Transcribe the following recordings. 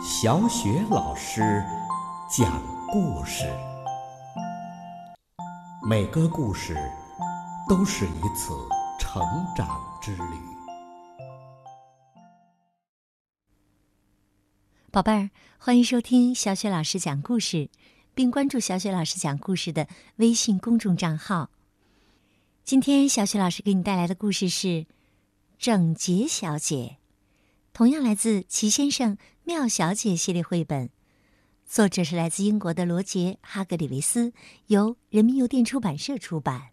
小雪老师讲故事，每个故事都是一次成长之旅。宝贝儿，欢迎收听小雪老师讲故事，并关注小雪老师讲故事的微信公众账号。今天，小雪老师给你带来的故事是《整洁小姐》，同样来自《齐先生妙小姐》系列绘本，作者是来自英国的罗杰·哈格里维斯，由人民邮电出版社出版。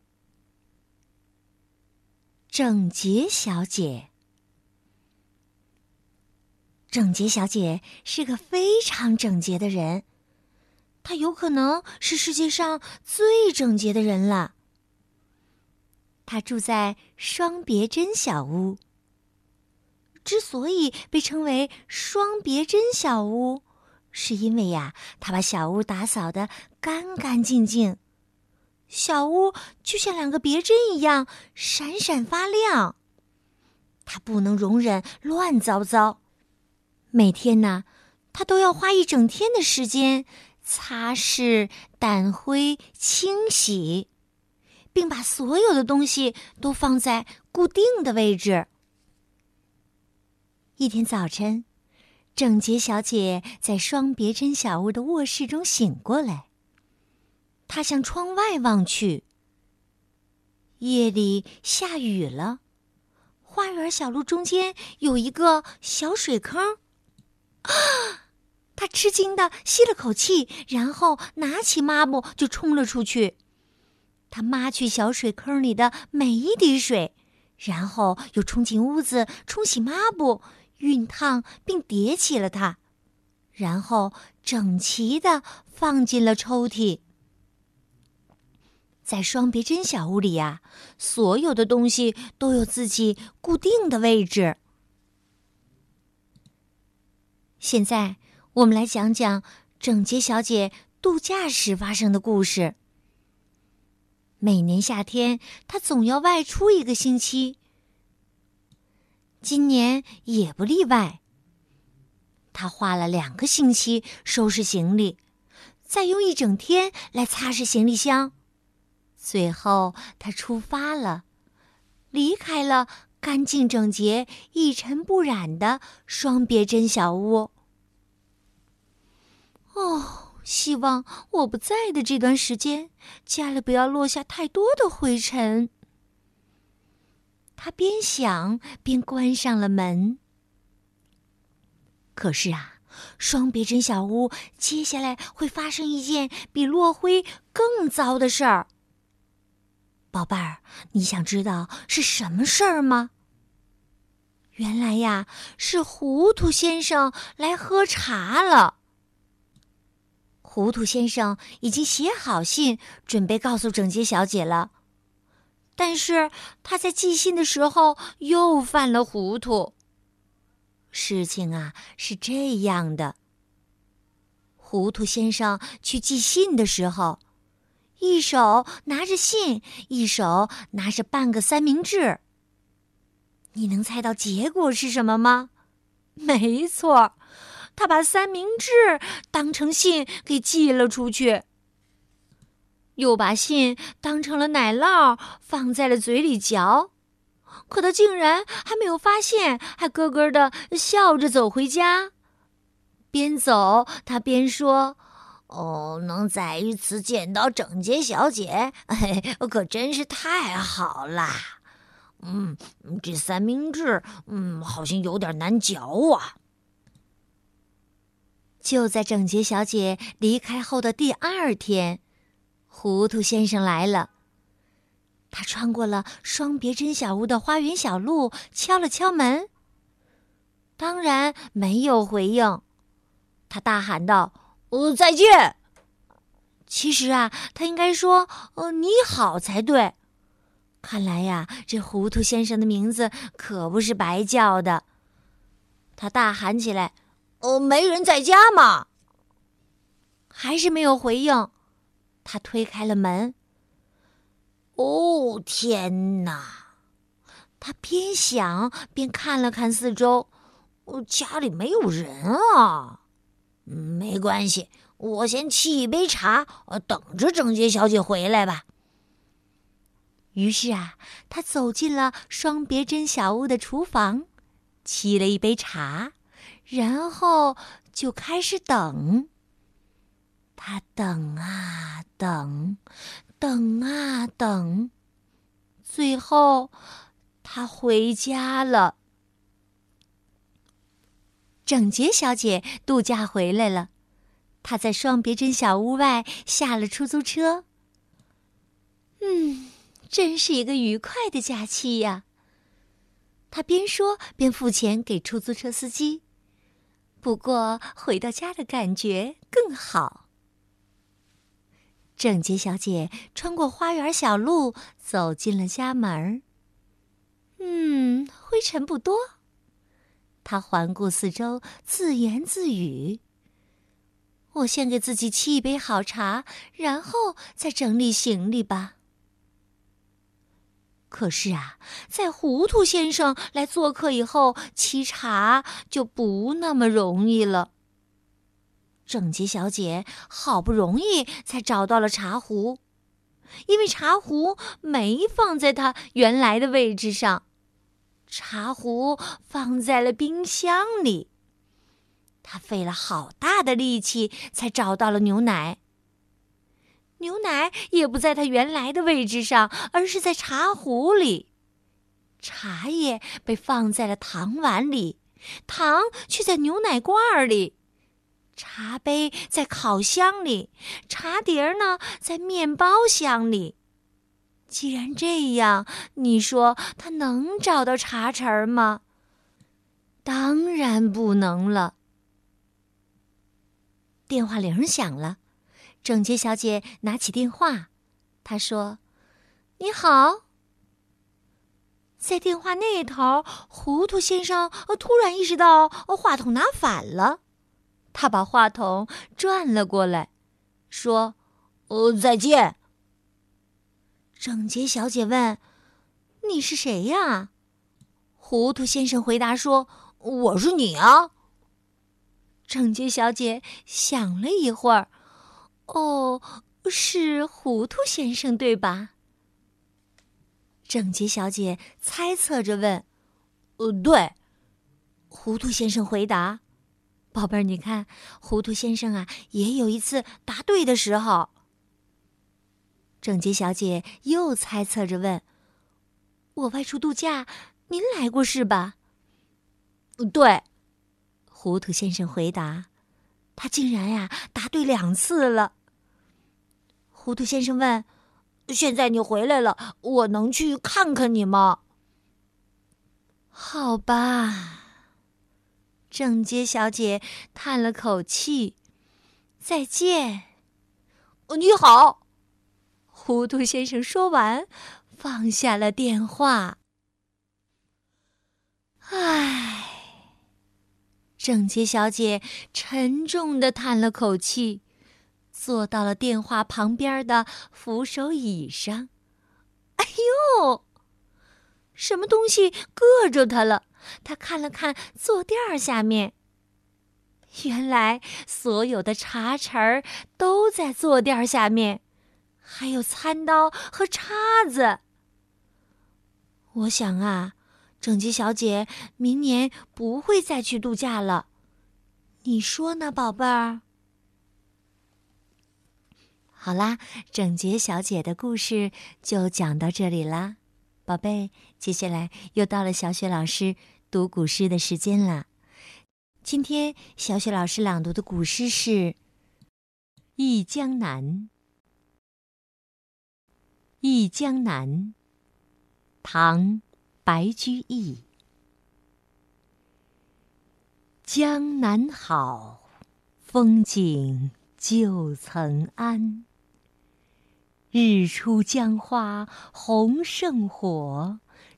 整洁小姐。整洁小姐是个非常整洁的人，她有可能是世界上最整洁的人了。她住在双别针小屋。之所以被称为双别针小屋，是因为呀，他把小屋打扫的干干净净，小屋就像两个别针一样闪闪发亮。他不能容忍乱糟糟。每天呢，他都要花一整天的时间擦拭、掸灰、清洗，并把所有的东西都放在固定的位置。一天早晨，整洁小姐在双别针小屋的卧室中醒过来。她向窗外望去，夜里下雨了，花园小路中间有一个小水坑。啊！她吃惊的吸了口气，然后拿起抹布就冲了出去。她抹去小水坑里的每一滴水，然后又冲进屋子冲洗抹布，熨烫并叠起了它，然后整齐的放进了抽屉。在双别针小屋里呀，所有的东西都有自己固定的位置。现在，我们来讲讲整洁小姐度假时发生的故事。每年夏天，她总要外出一个星期。今年也不例外。他花了两个星期收拾行李，再用一整天来擦拭行李箱，最后他出发了，离开了干净整洁、一尘不染的双别针小屋。哦，希望我不在的这段时间，家里不要落下太多的灰尘。他边想边关上了门。可是啊，双别针小屋接下来会发生一件比落灰更糟的事儿。宝贝儿，你想知道是什么事儿吗？原来呀，是糊涂先生来喝茶了。糊涂先生已经写好信，准备告诉整洁小姐了。但是他在寄信的时候又犯了糊涂。事情啊是这样的：糊涂先生去寄信的时候，一手拿着信，一手拿着半个三明治。你能猜到结果是什么吗？没错。他把三明治当成信给寄了出去，又把信当成了奶酪放在了嘴里嚼，可他竟然还没有发现，还咯咯的笑着走回家。边走他边说：“哦，能再一次见到整洁小姐，嘿可真是太好啦！嗯，这三明治，嗯，好像有点难嚼啊。”就在整洁小姐离开后的第二天，糊涂先生来了。他穿过了双别针小屋的花园小路，敲了敲门。当然没有回应。他大喊道：“呃，再见。”其实啊，他应该说：“呃，你好才对。”看来呀，这糊涂先生的名字可不是白叫的。他大喊起来。呃，没人在家吗？还是没有回应。他推开了门。哦，天哪！他边想边看了看四周，家里没有人啊。没关系，我先沏一杯茶，等着整洁小姐回来吧。于是啊，他走进了双别针小屋的厨房，沏了一杯茶，然后就开始等。他等啊等，等啊等，最后他回家了。整洁小姐度假回来了，她在双别针小屋外下了出租车。嗯。真是一个愉快的假期呀！他边说边付钱给出租车司机。不过回到家的感觉更好。整洁小姐穿过花园小路，走进了家门。嗯，灰尘不多。她环顾四周，自言自语：“我先给自己沏一杯好茶，然后再整理行李吧。”可是啊，在糊涂先生来做客以后，沏茶就不那么容易了。整洁小姐好不容易才找到了茶壶，因为茶壶没放在她原来的位置上，茶壶放在了冰箱里。她费了好大的力气才找到了牛奶。牛奶也不在它原来的位置上，而是在茶壶里。茶叶被放在了糖碗里，糖却在牛奶罐里。茶杯在烤箱里，茶碟儿呢在面包箱里。既然这样，你说他能找到茶匙儿吗？当然不能了。电话铃响了。整洁小姐拿起电话，她说：“你好。”在电话那头，糊涂先生突然意识到话筒拿反了，他把话筒转了过来，说：“呃，再见。”整洁小姐问：“你是谁呀？”糊涂先生回答说：“我是你啊。”整洁小姐想了一会儿。哦，是糊涂先生对吧？整洁小姐猜测着问：“呃，对。”糊涂先生回答：“宝贝儿，你看，糊涂先生啊，也有一次答对的时候。”整洁小姐又猜测着问：“我外出度假，您来过是吧？”“对。”糊涂先生回答。他竟然呀答对两次了。糊涂先生问：“现在你回来了，我能去看看你吗？”好吧。整洁小姐叹了口气：“再见。”你好。糊涂先生说完，放下了电话。唉。整洁小姐沉重的叹了口气，坐到了电话旁边的扶手椅上。哎呦，什么东西硌着她了？她看了看坐垫儿下面，原来所有的茶匙儿都在坐垫儿下面，还有餐刀和叉子。我想啊。整洁小姐明年不会再去度假了，你说呢，宝贝儿？好啦，整洁小姐的故事就讲到这里啦，宝贝，接下来又到了小雪老师读古诗的时间了。今天小雪老师朗读的古诗是《忆江南》。《忆江南》，唐。白居易，江南好，风景旧曾谙。日出江花红胜火，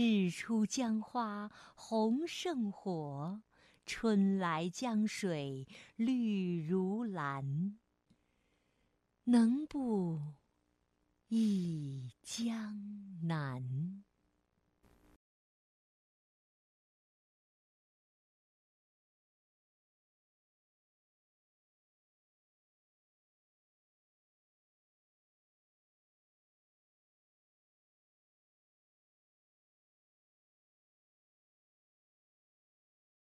日出江花红胜火。春来江水绿如蓝。能不忆江南？